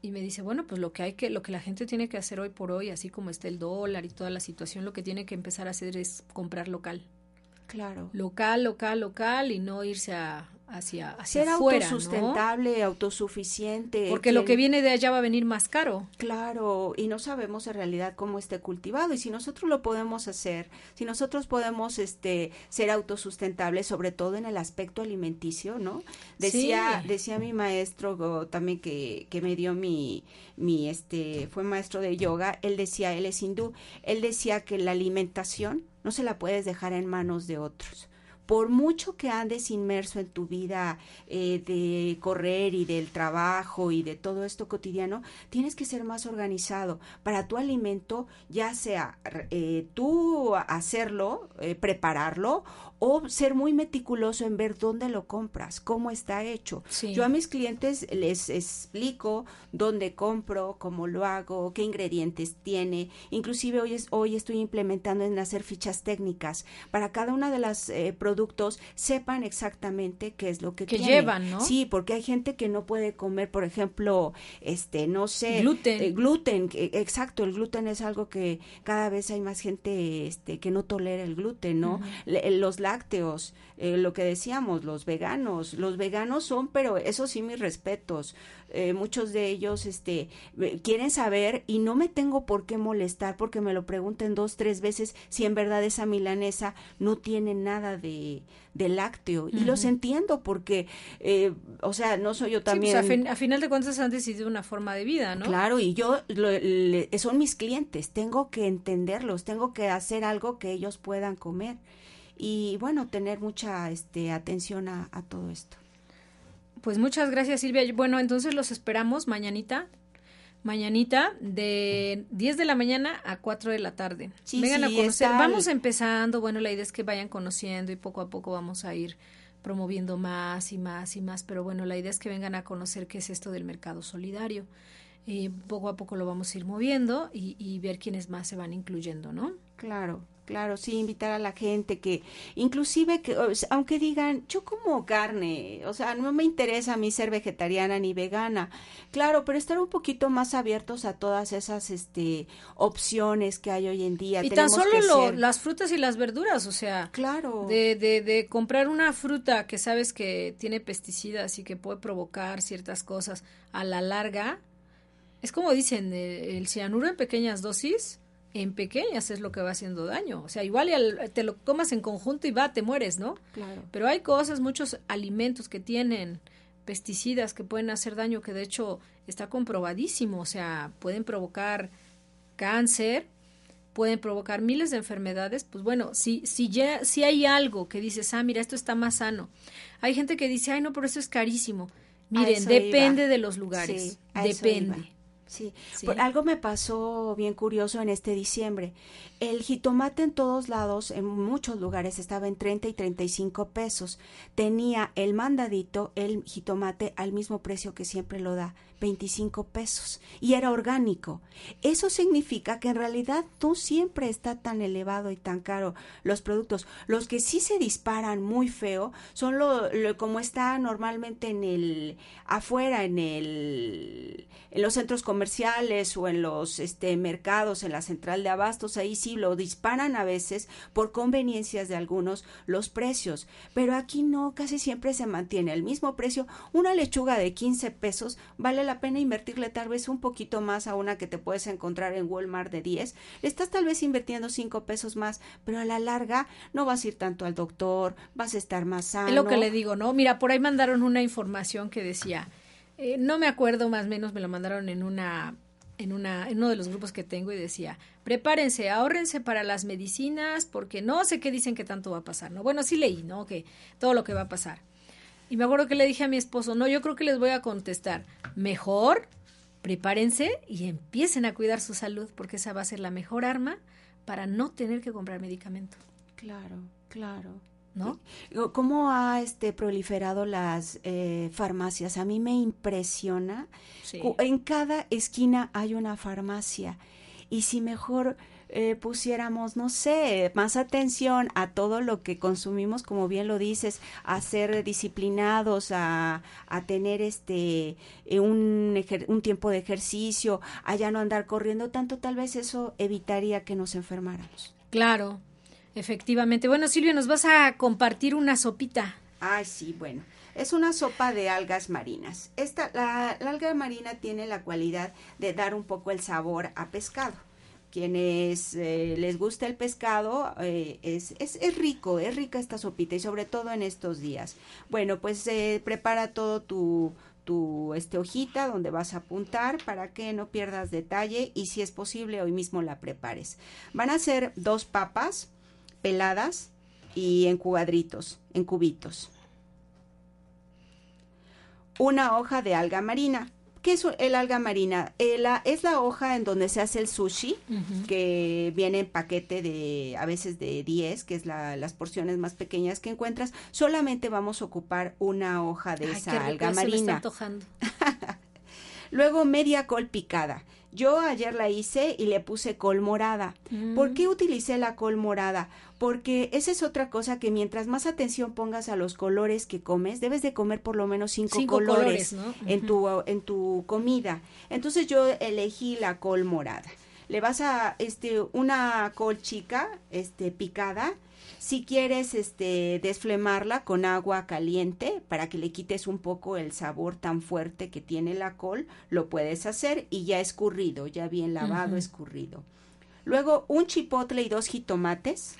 S2: Y me dice, bueno, pues lo que hay que, lo que la gente tiene que hacer hoy por hoy, así como está el dólar y toda la situación, lo que tiene que empezar a hacer es comprar local.
S3: Claro.
S2: Local, local, local y no irse a, hacia, hacia
S3: ser autosustentable, autosuficiente.
S2: Porque lo que viene de allá va a venir más caro.
S3: Claro, y no sabemos en realidad cómo esté cultivado y si nosotros lo podemos hacer, si nosotros podemos este ser autosustentables sobre todo en el aspecto alimenticio, ¿no? Decía decía mi maestro también que, que me dio mi mi este fue maestro de yoga, él decía, él es hindú, él decía que la alimentación no se la puedes dejar en manos de otros por mucho que andes inmerso en tu vida eh, de correr y del trabajo y de todo esto cotidiano, tienes que ser más organizado. Para tu alimento, ya sea eh, tú hacerlo, eh, prepararlo o ser muy meticuloso en ver dónde lo compras, cómo está hecho. Yo a mis clientes les explico dónde compro, cómo lo hago, qué ingredientes tiene. Inclusive hoy, es, hoy estoy implementando en hacer fichas técnicas para cada una de las productos productos sepan exactamente qué es lo que,
S2: que llevan, ¿no?
S3: Sí, porque hay gente que no puede comer, por ejemplo, este, no sé,
S2: gluten.
S3: Eh, gluten, exacto, el gluten es algo que cada vez hay más gente este que no tolera el gluten, ¿no? los lácteos, eh, lo que decíamos, los veganos, los veganos son, pero eso sí mis respetos. Eh, muchos de ellos este quieren saber y no me tengo por qué molestar porque me lo pregunten dos tres veces si en verdad esa milanesa no tiene nada de, de lácteo. Y los entiendo porque eh, o sea no soy yo pues, también
S2: a, final de cuentas han decidido una forma de vida no
S3: claro y yo son mis clientes tengo que entenderlos tengo que hacer algo que ellos puedan comer y bueno, tener mucha este, atención a, a todo esto.
S2: Pues muchas gracias Silvia. Bueno, entonces los esperamos mañanita mañanita de 10 de la mañana a 4 de la tarde. Vengan a conocer. Vamos empezando. Bueno, la idea es que vayan conociendo y poco a poco vamos a ir promoviendo más y más y más. Pero bueno, la idea es que vengan a conocer qué es esto del mercado solidario. Y poco a poco lo vamos a ir moviendo y, y ver quiénes más se van incluyendo, ¿no?
S3: Claro. Claro, sí, invitar a la gente que, inclusive que, aunque digan, yo como carne, o sea, no me interesa a mí ser vegetariana ni vegana, claro, pero estar un poquito más abiertos a todas esas, este, opciones que hay hoy en día.
S2: Y tan solo las frutas y las verduras, o sea,
S3: claro,
S2: de, de, de comprar una fruta que sabes que tiene pesticidas y que puede provocar ciertas cosas a la larga, es como dicen, el cianuro en pequeñas dosis en pequeñas es lo que va haciendo daño. O sea, igual te lo comas en conjunto y va, te mueres, ¿no?
S3: Claro.
S2: Pero hay cosas, muchos alimentos que tienen pesticidas que pueden hacer daño, que de hecho está comprobadísimo. O sea, pueden provocar cáncer, pueden provocar miles de enfermedades. Pues bueno, si, si, ya, si hay algo que dices, ah, mira, esto está más sano. Hay gente que dice, ay, no, pero eso es carísimo. Miren, depende de los lugares. depende.
S3: Sí, algo me pasó bien curioso en este diciembre. El jitomate en todos lados, en muchos lugares, estaba en 30 y 35 pesos. Tenía el mandadito, el jitomate, al mismo precio que siempre lo da, 25 pesos. Y era orgánico. Eso significa que en realidad no siempre está tan elevado y tan caro los productos. Los que sí se disparan muy feo son lo, como está normalmente en el, afuera, en el, en los centros comerciales o en los este, mercados, en la central de abastos, ahí sí lo disparan a veces por conveniencias de algunos los precios, pero aquí no, casi siempre se mantiene el mismo precio. Una lechuga de 15 pesos vale la pena invertirle tal vez un poquito más a una que te puedes encontrar en Walmart de 10. Le estás tal vez invirtiendo 5 pesos más, pero a la larga no vas a ir tanto al doctor, vas a estar más sano.
S2: Es lo que le digo, ¿no? Mira, por ahí mandaron una información que decía, eh, no me acuerdo más o menos, me lo mandaron en una en, una, en uno de los grupos que tengo y decía, prepárense, ahórrense para las medicinas porque no sé qué dicen que tanto va a pasar, ¿no? Bueno, sí leí, ¿no? Que todo lo que va a pasar. Y me acuerdo que le dije a mi esposo, no, yo creo que les voy a contestar, mejor prepárense y empiecen a cuidar su salud porque esa va a ser la mejor arma para no tener que comprar medicamento.
S3: Claro, claro.
S2: ¿no?
S3: ¿Cómo ha este, proliferado las eh, farmacias? A mí me impresiona. En cada esquina hay una farmacia. Y si mejor eh, pusiéramos, no sé, más atención a todo lo que consumimos, como bien lo dices, a ser disciplinados, a, a tener este eh, un, un tiempo de ejercicio, a ya no andar corriendo tanto, tal vez eso evitaría que nos enfermáramos.
S2: Claro, Efectivamente. Bueno, Silvia, nos vas a compartir una sopita.
S3: Ay, sí, bueno. Es una sopa de algas marinas. Esta, la, alga marina tiene la cualidad de dar un poco el sabor a pescado. Quienes eh, les gusta el pescado, eh, es, es, es, rico, es rica esta sopita y sobre todo en estos días. Bueno, pues eh, prepara todo tu, tu este, hojita donde vas a apuntar para que no pierdas detalle y si es posible hoy mismo la prepares. Van a ser dos papas, peladas y en cuadritos, en cubitos. Una hoja de alga marina. ¿Qué es el alga marina? Eh, es la hoja en donde se hace el sushi, que viene en paquete de a veces de 10, que es las porciones más pequeñas que encuentras. Solamente vamos a ocupar una hoja de esa alga marina. Luego media col picada. Yo ayer la hice y le puse col morada. ¿Por qué mm. utilicé la col morada? Porque esa es otra cosa que mientras más atención pongas a los colores que comes, debes de comer por lo menos cinco, colores, en, tu, en tu comida. Entonces yo elegí la col morada. Le vas a, este, una col chica, este, picada, si quieres este desflemarla con agua caliente para que le quites un poco el sabor tan fuerte que tiene la col, lo puedes hacer y ya escurrido, ya bien lavado, escurrido. Luego un chipotle y dos jitomates.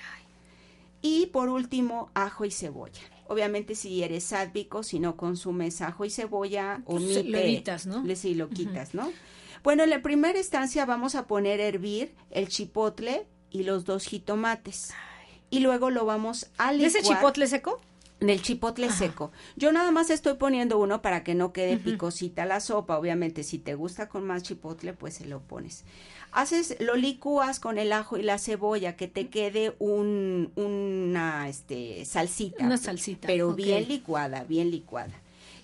S3: Y por último, ajo y cebolla. Obviamente si eres sádvico, si no consumes ajo y cebolla, omite.
S2: Lo evitas, ¿no?
S3: Sí, lo quitas, ¿no? Bueno, en la primera instancia vamos a poner a hervir el chipotle y los dos jitomates y luego lo vamos a licuar.
S2: ¿Ese chipotle seco?
S3: En el chipotle seco. Yo nada más estoy poniendo uno para que no quede picosita la sopa. Obviamente, si te gusta con más chipotle, pues se lo pones. Haces, lo licúas con el ajo y la cebolla, que te quede un, una este, salsita.
S2: Una salsita.
S3: Pero bien licuada, bien licuada.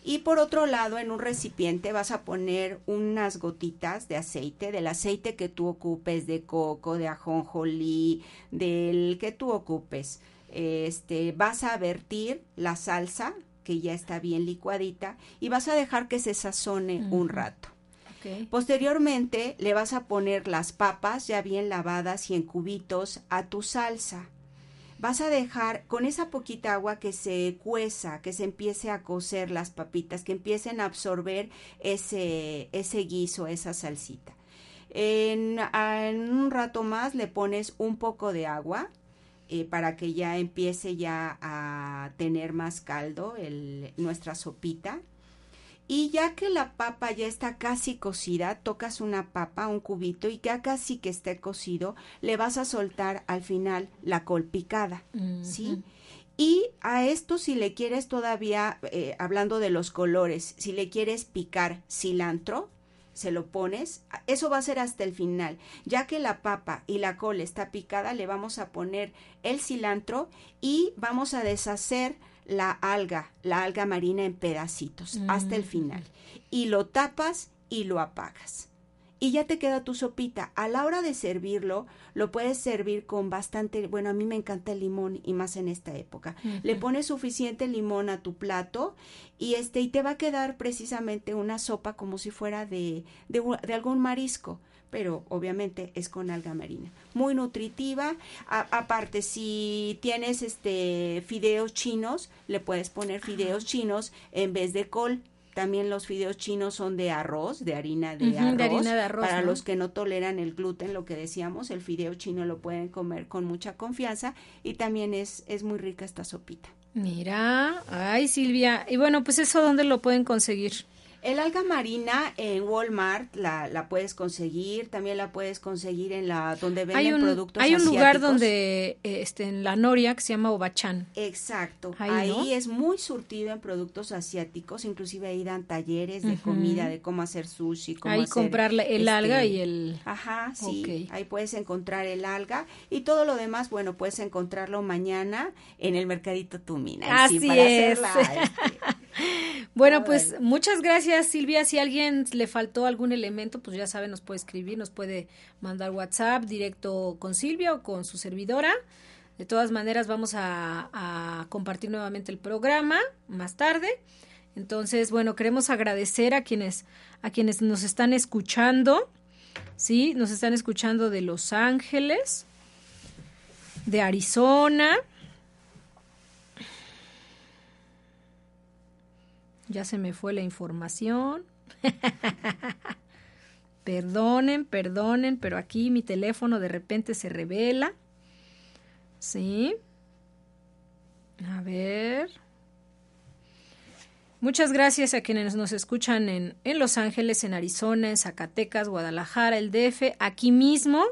S3: Y por otro lado, en un recipiente vas a poner unas gotitas de aceite, del aceite que tú ocupes, de coco, de ajonjolí, del que tú ocupes este, vas a vertir la salsa que ya está bien licuadita y vas a dejar que se sazone un rato. Posteriormente le vas a poner las papas ya bien lavadas y en cubitos a tu salsa. Vas a dejar con esa poquita agua que se cueza, que se empiece a cocer las papitas, que empiecen a absorber ese, ese guiso, esa salsita. En, en un rato más le pones un poco de agua, eh, para que ya empiece ya a tener más caldo el, nuestra sopita. Y ya que la papa ya está casi cocida, tocas una papa, un cubito, y ya casi que esté cocido, le vas a soltar al final la col picada, ¿sí? Y a esto si le quieres todavía, eh, hablando de los colores, si le quieres picar cilantro, se lo pones, eso va a ser hasta el final. Ya que la papa y la col está picada, le vamos a poner el cilantro y vamos a deshacer la alga, la alga marina en pedacitos hasta el mm. final. Y lo tapas y lo apagas y ya te queda tu sopita. A la hora de servirlo, lo puedes servir con bastante, bueno, a mí me encanta el limón y más en esta época. Le pones suficiente limón a tu plato y este y te va a quedar precisamente una sopa como si fuera de, de, algún marisco pero obviamente es con alga marina. Muy nutritiva. aparte, si tienes este fideos chinos, le puedes poner fideos chinos en vez de col también los fideos chinos son de arroz, de harina de, arroz. Para los que no toleran el gluten, lo que decíamos, el fideo chino lo pueden comer con mucha confianza y también es, es muy rica esta sopita.
S2: Mira, ay Silvia, y bueno, pues eso dónde lo pueden conseguir.
S3: El alga marina en Walmart la, la puedes conseguir, también la puedes conseguir en la donde venden hay un, productos
S2: Hay un lugar donde este en la Noria que se llama Obachan.
S3: Exacto. Ahí, es muy surtido en productos asiáticos, inclusive ahí dan talleres de comida, de cómo hacer sushi, cómo
S2: ahí comprar el alga y el
S3: Ajá, sí. Ahí puedes encontrar el alga y todo lo demás, bueno, puedes encontrarlo mañana en el mercadito Tumina.
S2: Así es. bueno, pues muchas gracias Silvia. Si a alguien le faltó algún elemento, pues ya sabe, nos puede escribir, nos puede mandar WhatsApp directo con Silvia o con su servidora. De todas maneras, vamos a, compartir nuevamente el programa más tarde. Entonces, bueno, queremos agradecer a quienes, a quienes nos están escuchando. Sí, nos están escuchando de Los Ángeles, de Arizona, Ya se me fue la información. perdonen, perdonen, pero aquí mi teléfono de repente se revela. ¿Sí? A ver. Muchas gracias a quienes nos escuchan en, en, Los Ángeles, en Arizona, en Zacatecas, Guadalajara, el DF, aquí mismo,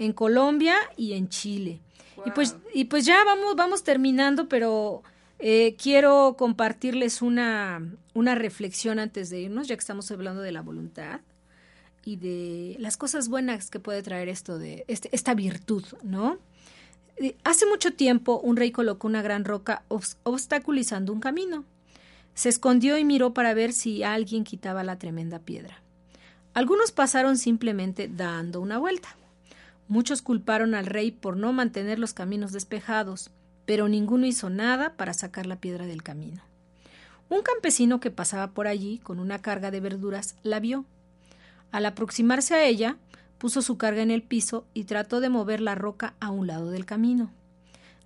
S2: en Colombia y en Chile. Y pues, y pues ya vamos, vamos terminando, pero eh, quiero compartirles una, una reflexión antes de irnos, ya que estamos hablando de la voluntad y de las cosas buenas que puede traer esto de este, esta virtud, ¿no? Eh, hace mucho tiempo un rey colocó una gran roca obstaculizando un camino. Se escondió y miró para ver si alguien quitaba la tremenda piedra. Algunos pasaron simplemente dando una vuelta. Muchos culparon al rey por no mantener los caminos despejados pero ninguno hizo nada para sacar la piedra del camino. Un campesino que pasaba por allí con una carga de verduras la vio. Al aproximarse a ella, puso su carga en el piso y trató de mover la roca a un lado del camino.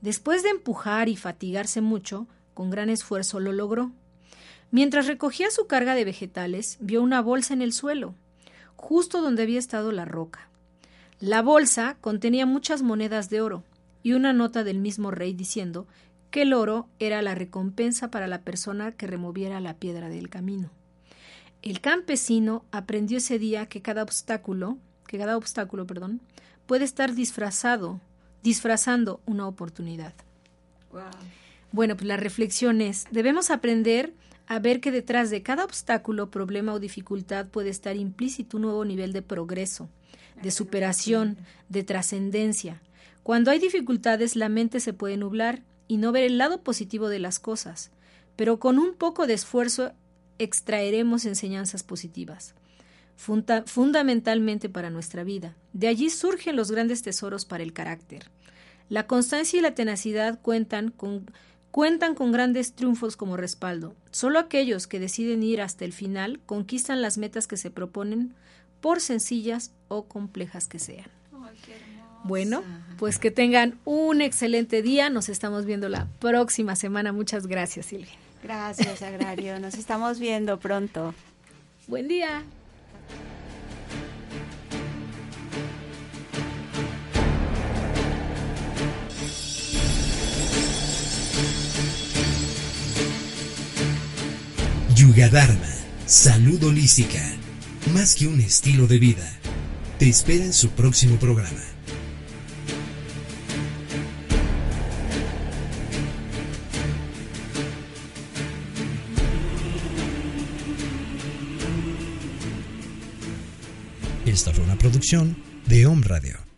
S2: Después de empujar y fatigarse mucho, con gran esfuerzo lo logró. Mientras recogía su carga de vegetales, vio una bolsa en el suelo, justo donde había estado la roca. La bolsa contenía muchas monedas de oro, y una nota del mismo rey diciendo que el oro era la recompensa para la persona que removiera la piedra del camino. El campesino aprendió ese día que cada obstáculo, que cada obstáculo, perdón, puede estar disfrazado disfrazando una oportunidad. Bueno, pues la reflexión es, debemos aprender a ver que detrás de cada obstáculo, problema o dificultad puede estar implícito un nuevo nivel de progreso, de superación, de trascendencia. Cuando hay dificultades, la mente se puede nublar y no ver el lado positivo de las cosas, pero con un poco de esfuerzo extraeremos enseñanzas positivas, fundamentalmente para nuestra vida. De allí surgen los grandes tesoros para el carácter. La constancia y la tenacidad cuentan con cuentan con grandes triunfos como respaldo. Solo aquellos que deciden ir hasta el final conquistan las metas que se proponen, por sencillas o complejas que sean. Bueno, pues que tengan un excelente día. Nos estamos viendo la próxima semana. Muchas gracias, Silvia.
S3: Gracias, Agrario. Nos estamos viendo pronto.
S2: Buen día.
S1: Yuga Dharma, salud holística, más que un estilo de vida. Te espera en su próximo programa. Producción de Home Radio.